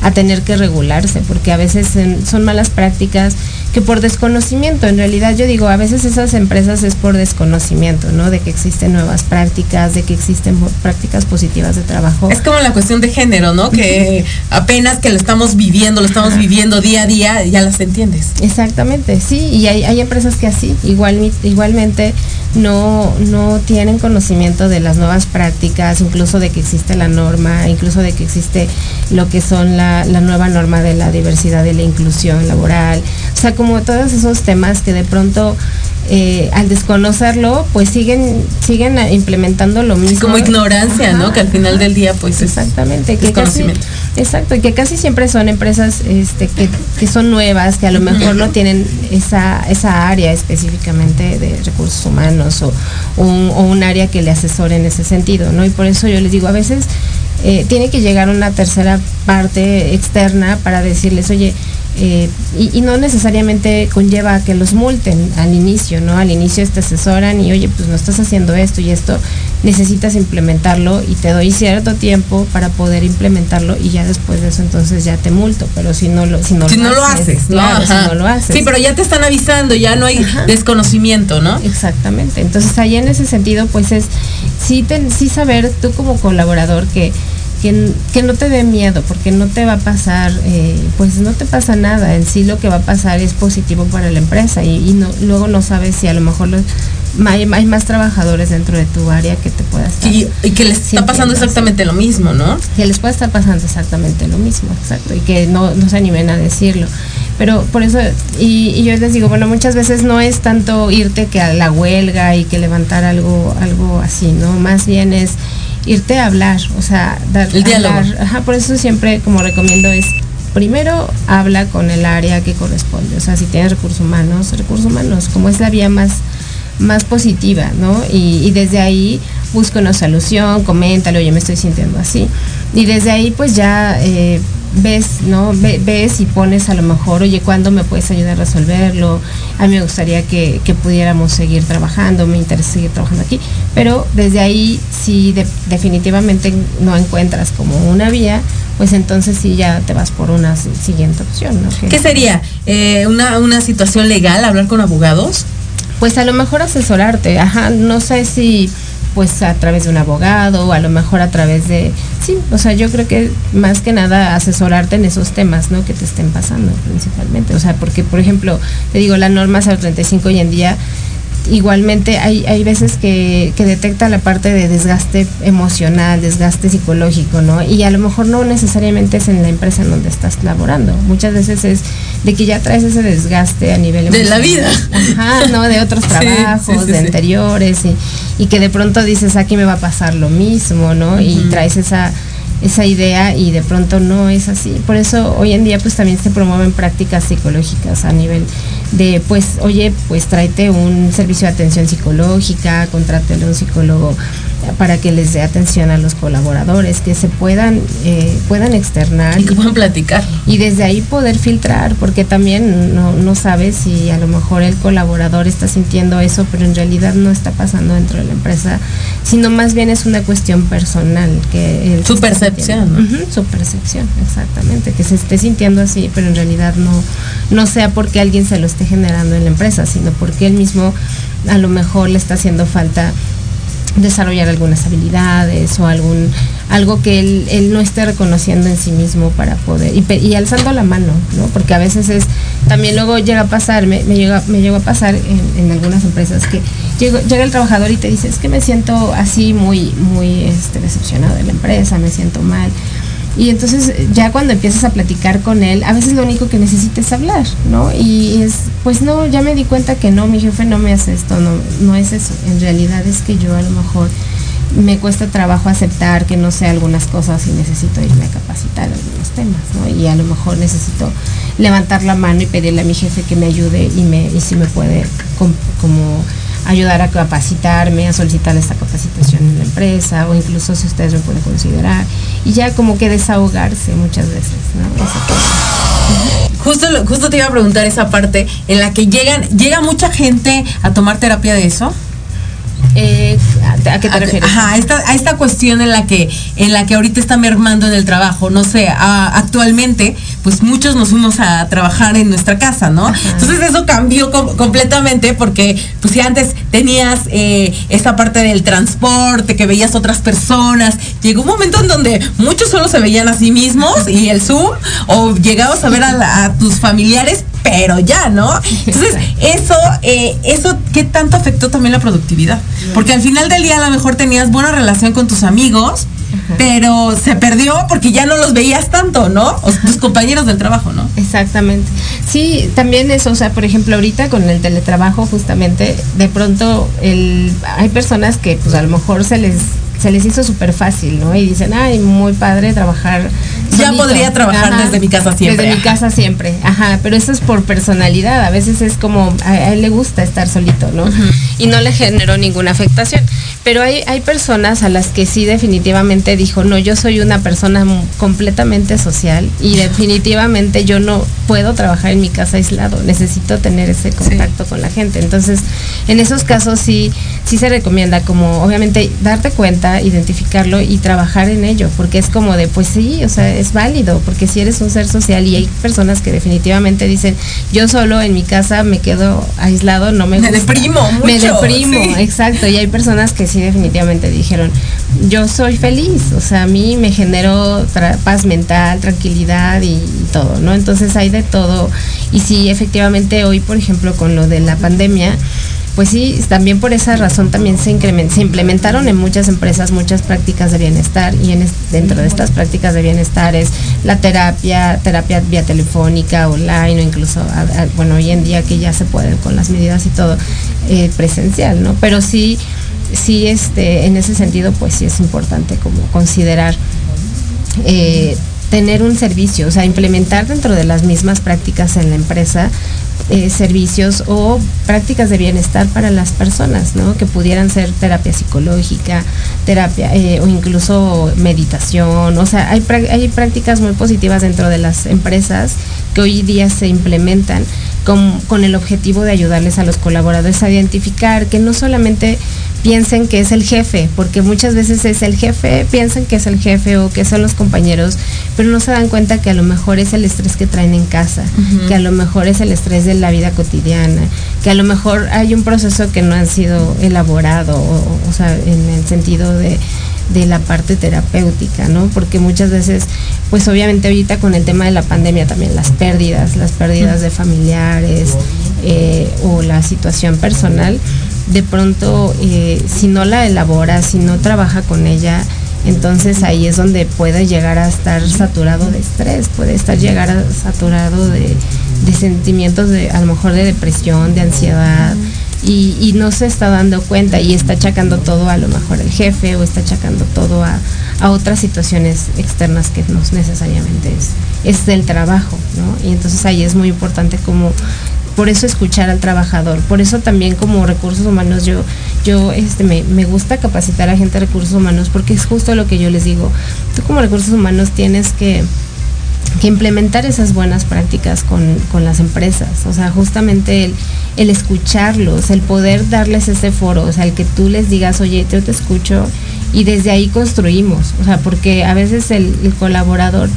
a tener que regularse, porque a veces son malas prácticas que por desconocimiento, en realidad yo digo, a veces esas empresas es por desconocimiento, ¿no? De que existen nuevas prácticas, de que existen prácticas positivas de trabajo. Es como la cuestión de género, ¿no? Que apenas que lo estamos viviendo, lo estamos viviendo día a día, ya las entiendes. Exactamente, sí, y hay, hay empresas que así, igual, igualmente no, no tienen conocimiento de las nuevas prácticas, incluso de que existe la norma, incluso de que existe lo que son la, la nueva norma de la diversidad y la inclusión laboral, o sea, como todos esos temas que de pronto eh, al desconocerlo, pues siguen, siguen implementando lo mismo. Como ignorancia, ¿no? Que al final del día, pues es Exactamente, que casi, desconocimiento. exacto, y que casi siempre son empresas este, que, que son nuevas, que a lo mejor no tienen esa, esa área específicamente de recursos humanos o, un, o un área que le asesore en ese sentido, ¿no? Y por eso yo les digo, a veces eh, tiene que llegar una tercera parte externa para decirles, oye, eh, y, y no necesariamente conlleva a que los multen al inicio, ¿no? Al inicio te asesoran y oye, pues no estás haciendo esto y esto, necesitas implementarlo y te doy cierto tiempo para poder implementarlo y ya después de eso entonces ya te multo, pero si no lo, si no si no lo haces, ¿no? claro, si Ajá. no lo haces. Sí, pero ya te están avisando, ya no hay Ajá. desconocimiento, ¿no? Exactamente. Entonces ahí en ese sentido, pues es sí, ten- sí saber tú como colaborador que, que, no te dé miedo, porque no te va a pasar, eh, pues no te pasa nada. En sí lo que va a pasar es positivo para la empresa y, y no, luego no sabes si a lo mejor los, hay, hay más trabajadores dentro de tu área que te pueda estar. Y, y que les está pasando exactamente lo mismo, ¿no? que les puede estar pasando exactamente lo mismo, exacto, y que no, no se animen a decirlo. Pero por eso, y, y yo les digo, bueno, muchas veces no es tanto irte que a la huelga y que levantar algo, algo así, ¿no? Más bien es irte a hablar, o sea, dar El diálogo. hablar. Ajá, por eso siempre como recomiendo es primero habla con el área que corresponde, o sea, si tienes recursos humanos, recursos humanos, como es la vía más más positiva, ¿no? Y, y desde ahí busca una solución, coméntalo, oye, me estoy sintiendo así. Y desde ahí, pues ya, eh, ves, ¿no? Ve- ves y pones a lo mejor, oye, ¿cuándo me puedes ayudar a resolverlo? A mí me gustaría que, que pudiéramos seguir trabajando, me interesa seguir trabajando aquí, pero desde ahí si de- definitivamente no encuentras como una vía, pues entonces sí ya te vas por una si- siguiente opción, ¿no? ¿Qué sería? Eh, una, ¿Una situación legal? ¿Hablar con abogados? Pues a lo mejor asesorarte, ajá, no sé si pues a través de un abogado o a lo mejor a través de, sí, o sea, yo creo que más que nada asesorarte en esos temas, ¿no? Que te estén pasando principalmente, o sea, porque por ejemplo, te digo, la norma 035 hoy en día igualmente hay, hay veces que, que detecta la parte de desgaste emocional, desgaste psicológico, ¿no? Y a lo mejor no necesariamente es en la empresa en donde estás laborando. Muchas veces es de que ya traes ese desgaste a nivel De la emocional. vida. Ajá, ¿no? De otros trabajos, sí, sí, de anteriores y, y que de pronto dices, aquí me va a pasar lo mismo, ¿no? Y traes esa esa idea y de pronto no es así. Por eso hoy en día pues también se promueven prácticas psicológicas a nivel de pues, oye, pues tráete un servicio de atención psicológica, contrátele un psicólogo para que les dé atención a los colaboradores, que se puedan, eh, puedan externar. Y que puedan platicar. Y desde ahí poder filtrar, porque también no, no sabes si a lo mejor el colaborador está sintiendo eso, pero en realidad no está pasando dentro de la empresa, sino más bien es una cuestión personal. que él Su percepción. Ujú, su percepción, exactamente, que se esté sintiendo así, pero en realidad no, no sea porque alguien se lo esté generando en la empresa, sino porque él mismo a lo mejor le está haciendo falta desarrollar algunas habilidades o algún algo que él, él no esté reconociendo en sí mismo para poder y, alzando la mano no porque a veces es también luego llega a pasar me, me llega me llegó a pasar en, en algunas empresas que llego- llega el trabajador y te dice es que me siento así muy muy este, decepcionado de la empresa me siento mal y entonces ya cuando empiezas a platicar con él, a veces lo único que necesitas es hablar, ¿no? Y es, pues no, ya me di cuenta que no, mi jefe no me hace esto, no, no es eso. En realidad es que yo a lo mejor me cuesta trabajo aceptar que no sé algunas cosas y necesito irme a capacitar algunos temas, ¿no? Y a lo mejor necesito levantar la mano y pedirle a mi jefe que me ayude y, me, y si me puede com- como ayudar a capacitarme, a solicitar esta capacitación en la empresa o incluso si ustedes me pueden considerar y ya como que desahogarse muchas veces, ¿no? Esa parte. Justo, lo- justo te iba a preguntar esa parte en la que llegan, llega mucha gente a tomar terapia de eso. Eh, ¿a, qué te A- refieres? Ajá, a esta, a esta cuestión en la que en la que ahorita está mermando en el trabajo, no sé, a- actualmente, pues muchos nos fuimos a trabajar en nuestra casa, ¿no? Entonces eso cambió com- completamente porque, pues si antes tenías eh, esta parte del transporte, que veías otras personas, llegó un momento en donde muchos solo se veían a sí mismos y el Zoom, o llegabas a ver a, la- a tus familiares, pero ya, ¿no? Entonces, eso, eh, eso, ¿qué tanto afectó también la productividad? Porque al final del día a lo mejor tenías buena relación con tus amigos, pero se perdió porque ya no los veías tanto, ¿no? O tus compañeros del trabajo, ¿no? Exactamente. Sí, también eso, o sea, por ejemplo, ahorita con el teletrabajo, justamente, de pronto el, hay personas que pues a lo mejor se les se les hizo súper fácil, ¿no? Y dicen, ay, muy padre trabajar. Ya solito". podría trabajar desde mi casa siempre. Desde mi casa siempre, ajá, pero eso es por personalidad, a veces es como, a, a él le gusta estar solito, ¿no? Y no le generó ninguna afectación. Pero hay, hay personas a las que sí definitivamente dijo, no, yo soy una persona completamente social y definitivamente yo no puedo trabajar en mi casa aislado, necesito tener ese contacto con la gente. Entonces, en esos casos sí, sí se recomienda como, obviamente, darte cuenta, identificarlo y trabajar en ello, porque es como de, pues sí, o sea, es válido, porque si eres un ser social y hay personas que definitivamente dicen, yo solo en mi casa me quedo aislado, no me Me gusta. deprimo Me mucho, deprimo, sí. exacto, y hay personas que sí definitivamente dijeron, yo soy feliz, o sea, a mí me generó paz mental, tranquilidad y, todo, ¿no? Entonces hay de todo, y sí, efectivamente hoy, por ejemplo, con lo de la pandemia, pues sí, también por esa razón también se, se implementaron en muchas empresas muchas prácticas de bienestar y en dentro de estas prácticas de bienestar es la terapia, terapia vía telefónica, online o incluso, bueno, hoy en día que ya se puede con las medidas y todo, eh, presencial, ¿no? Pero sí, sí, este, en ese sentido, pues sí es importante como considerar eh, tener un servicio, o sea, implementar dentro de las mismas prácticas en la empresa eh, servicios o prácticas de bienestar para las personas, ¿no? Que pudieran ser terapia psicológica, terapia eh, o incluso meditación. O sea, hay, hay prácticas muy positivas dentro de las empresas que hoy día se implementan con, con el objetivo de ayudarles a los colaboradores a identificar que no solamente piensen que es el jefe, porque muchas veces es el jefe, piensan que es el jefe o que son los compañeros, pero no se dan cuenta que a lo mejor es el estrés que traen en casa, que a lo mejor es el estrés de la vida cotidiana, que a lo mejor hay un proceso que no ha sido elaborado, o, o sea, en el sentido de, de la parte terapéutica, ¿no? Porque muchas veces, pues obviamente ahorita con el tema de la pandemia también las pérdidas, las pérdidas de eh, o la situación personal, de pronto eh, si no la elabora, si no trabaja con ella, entonces ahí es donde puede llegar a estar saturado de estrés, puede estar llegar a saturado de, de sentimientos de a lo mejor de depresión, de ansiedad. Y, no se está dando cuenta y está achacando todo a lo mejor el jefe o está achacando todo a, a otras situaciones externas que no necesariamente es, es del trabajo, ¿no? Y entonces ahí es muy importante como por eso escuchar al trabajador, por eso también como recursos humanos yo, yo este, me, me gusta capacitar a gente de recursos humanos porque es justo lo que yo les digo, tú como recursos humanos tienes que, que implementar esas buenas prácticas con, con las empresas, o sea, justamente el, el escucharlos, el poder darles ese foro, o sea, el que tú les digas, oye, yo te escucho y desde ahí construimos, o sea, porque a veces el, el colaborador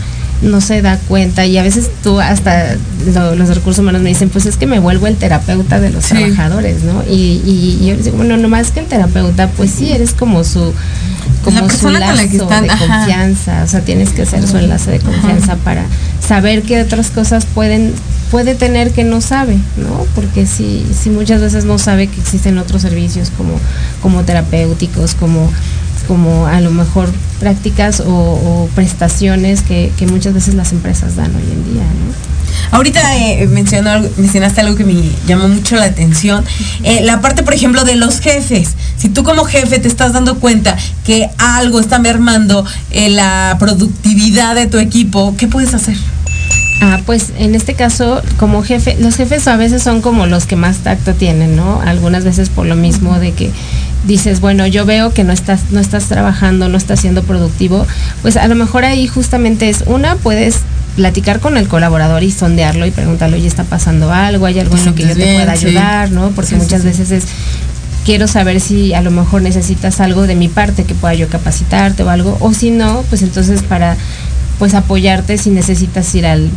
no se da cuenta y a veces tú hasta lo- los recursos humanos me dicen, pues es que me vuelvo el terapeuta de los Sí. trabajadores, ¿no? Y, y, y yo les digo, bueno, no más que el terapeuta, pues sí, eres como su como La su persona con la que lazo están, de ajá. confianza, o sea, tienes que ser su enlace de confianza para saber qué otras cosas pueden puede tener que no sabe, ¿no? Porque si, si muchas veces no sabe que existen otros servicios como, como terapéuticos, como, como a lo mejor prácticas o, o prestaciones que, que muchas veces las empresas dan hoy en día, ¿no? Ahorita eh, mencionó mencionaste algo que me llamó mucho la atención. Eh, la parte, por ejemplo, de los jefes. Si tú como jefe te estás dando cuenta que algo está mermando eh, la productividad de tu equipo, ¿qué puedes hacer? Ah, pues en este caso, como jefe, los jefes a veces son como los que más tacto tienen, ¿no? Algunas veces por lo mismo de que dices, bueno, yo veo que no estás, no estás trabajando, no estás siendo productivo, pues a lo mejor ahí justamente es una, puedes platicar con el colaborador y sondearlo y preguntarle, oye, está pasando algo, hay algo en lo que yo te pueda Sí. ayudar, ¿no? Porque sí, muchas sí. veces es quiero saber si a lo mejor necesitas algo de mi parte que pueda yo capacitarte o algo, o si no, pues entonces para pues apoyarte si necesitas ir al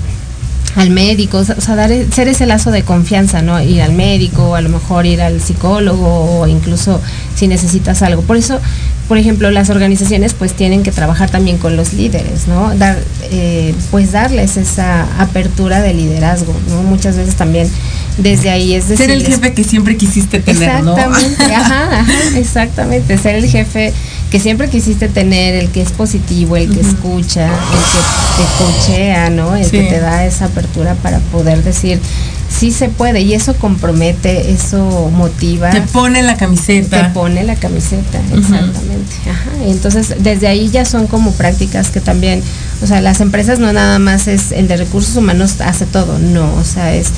al médico, o sea, dar, ser ese lazo de confianza, ¿no? Ir al médico, a lo mejor ir al psicólogo, o incluso si necesitas algo. Por eso, por ejemplo, las organizaciones pues tienen que trabajar también con los líderes, ¿no? Dar, eh, pues darles esa apertura de liderazgo, ¿no? Muchas veces también desde ahí es Ser el jefe que siempre quisiste tener, ¿no? Exactamente, ajá, ajá, exactamente. Ser el jefe que siempre quisiste tener, el que es positivo, el que escucha, el que te coachea, ¿no? El que te da esa apertura para poder decir, sí se puede, y eso compromete, eso motiva. Te pone la camiseta. Te pone la camiseta, exactamente. Ajá. Entonces, desde ahí ya son como prácticas que también, o sea, las empresas no nada más es el de recursos humanos hace todo, no, o sea, es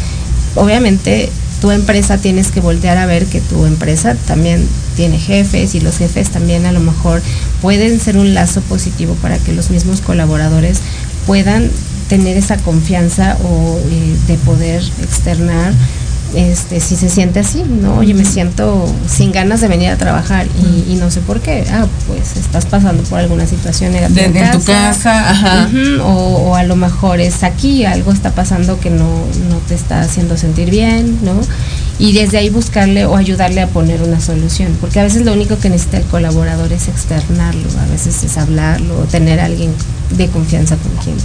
obviamente tu empresa tienes que voltear a ver que tu empresa también tiene jefes y los jefes también a lo mejor pueden ser un lazo positivo para que los mismos colaboradores puedan tener esa confianza o eh, de poder externar este si se siente así, ¿no? Oye, me siento sin ganas de venir a trabajar y, y no sé por qué. Ah, pues estás pasando por alguna situación negativa. De- en tu casa, ajá. O a lo mejor es aquí, algo está pasando que no, no te está haciendo sentir bien, ¿no? Y desde ahí buscarle o ayudarle a poner una solución, porque a veces lo único que necesita el colaborador es externarlo, a veces es hablarlo o tener a alguien de confianza con quien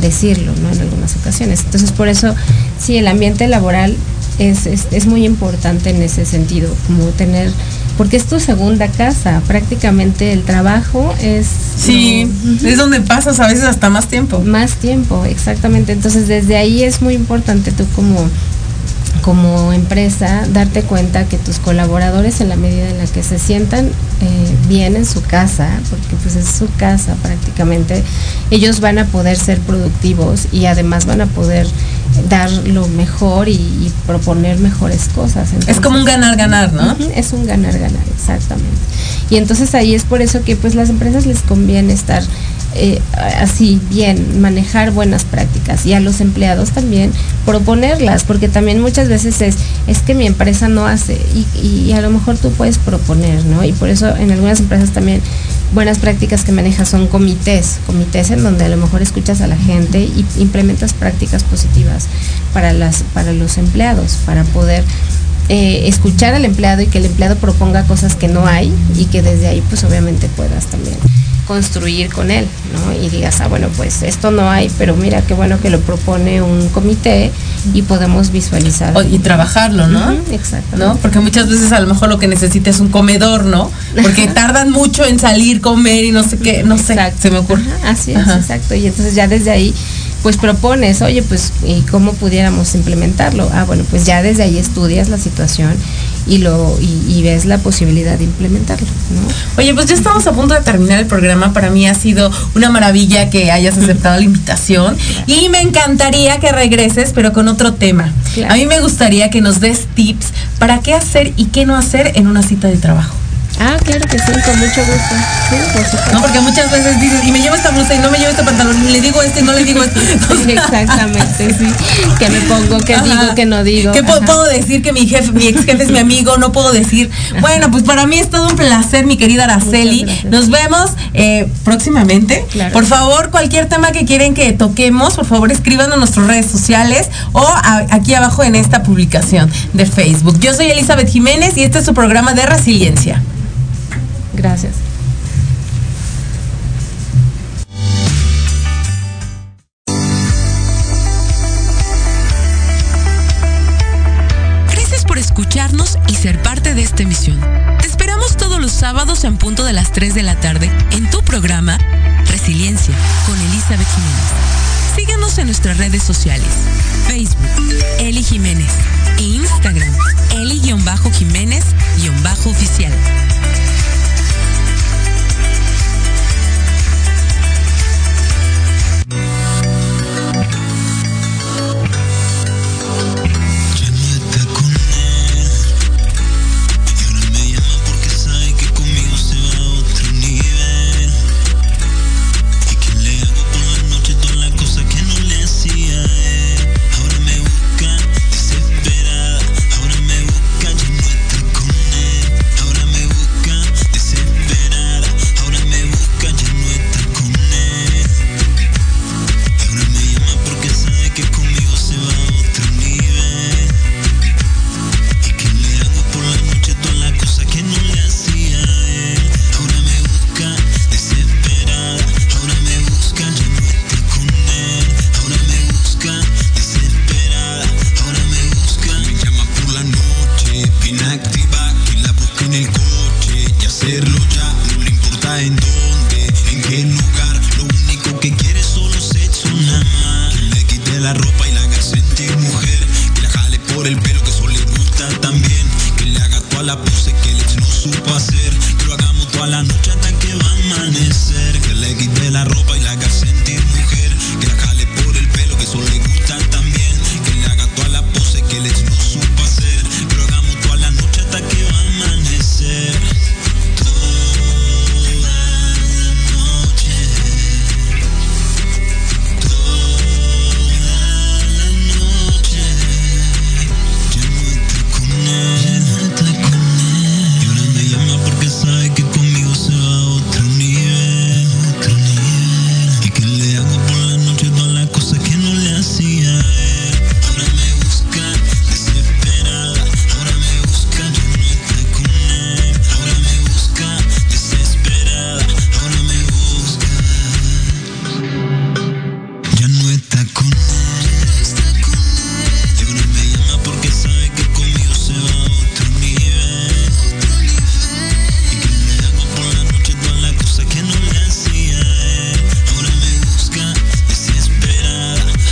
decirlo, ¿no? En algunas ocasiones. Entonces, por eso, sí, el ambiente laboral es, es, es muy importante en ese sentido, como tener, porque es tu segunda casa, prácticamente el trabajo es... Sí, lo- es donde pasas a veces hasta más tiempo. Más tiempo, exactamente. Entonces, desde ahí es muy importante tú como como empresa darte cuenta que tus colaboradores en la medida en la que se sientan eh, bien en su casa, porque pues es su casa prácticamente, ellos van a poder ser productivos y además van a poder dar lo mejor y, y proponer mejores cosas. es como un ganar-ganar, ¿no? Es un ganar-ganar, exactamente. Y entonces ahí es por eso que pues las empresas les conviene estar eh, así bien, manejar buenas prácticas y a los empleados también proponerlas, porque también muchas veces es, es que mi empresa no hace y, y a lo mejor tú puedes proponer, ¿no? Y por eso en algunas empresas también buenas prácticas que manejas son comités, comités en donde a lo mejor escuchas a la gente y implementas prácticas positivas para, las, para los empleados, para poder eh, escuchar al empleado y que el empleado proponga cosas que no hay y que desde ahí pues obviamente puedas también construir con él, ¿no? Y digas, ah, bueno, pues esto no hay, pero mira qué bueno que lo propone un comité y podemos visualizar. O- y trabajarlo, ¿no? Exactamente. ¿no? Porque muchas veces a lo mejor lo que necesita es un comedor, ¿no? Porque tardan mucho en salir, comer y no sé qué, no sé, se me ocurre. Ajá, así es, Ajá. exacto. Y entonces ya desde ahí, pues propones, oye, pues, ¿y cómo pudiéramos implementarlo? Ah, bueno, pues ya desde ahí estudias la situación y lo y, y ves la posibilidad de implementarlo, ¿no? Oye, pues ya estamos a punto de terminar el programa. Para mí ha sido una maravilla que hayas aceptado la invitación. Y me encantaría que regreses, pero con otro tema. Claro. A mí me gustaría que nos des tips para qué hacer y qué no hacer en una cita de trabajo. Ah, claro que sí, con mucho gusto. Sí, por. No, porque muchas veces dices, y me llevo esta blusa y no me llevo este pantalón, y le digo esto y no le digo esto. Exactamente, sí. Que me pongo, Ajá. digo, que no digo. ¿Qué puedo, Ajá. puedo decir que mi jefe, mi ex jefe es mi amigo? No puedo decir. Bueno, pues para mí es todo un placer, mi querida Araceli. Nos vemos eh, próximamente. Claro. Por favor, cualquier tema que quieren que toquemos, por favor escriban en nuestras redes sociales o a- aquí abajo en esta publicación de Facebook. Yo soy Elizabeth Jiménez y este es su programa de resiliencia. Gracias. Gracias por escucharnos y ser parte de esta emisión. Te esperamos todos los sábados en punto de las 3 de la tarde en tu programa Resiliencia con Elizabeth Jiménez. Síguenos en nuestras redes sociales. Facebook, Eli Jiménez. E Instagram, Eli-Jiménez-oficial.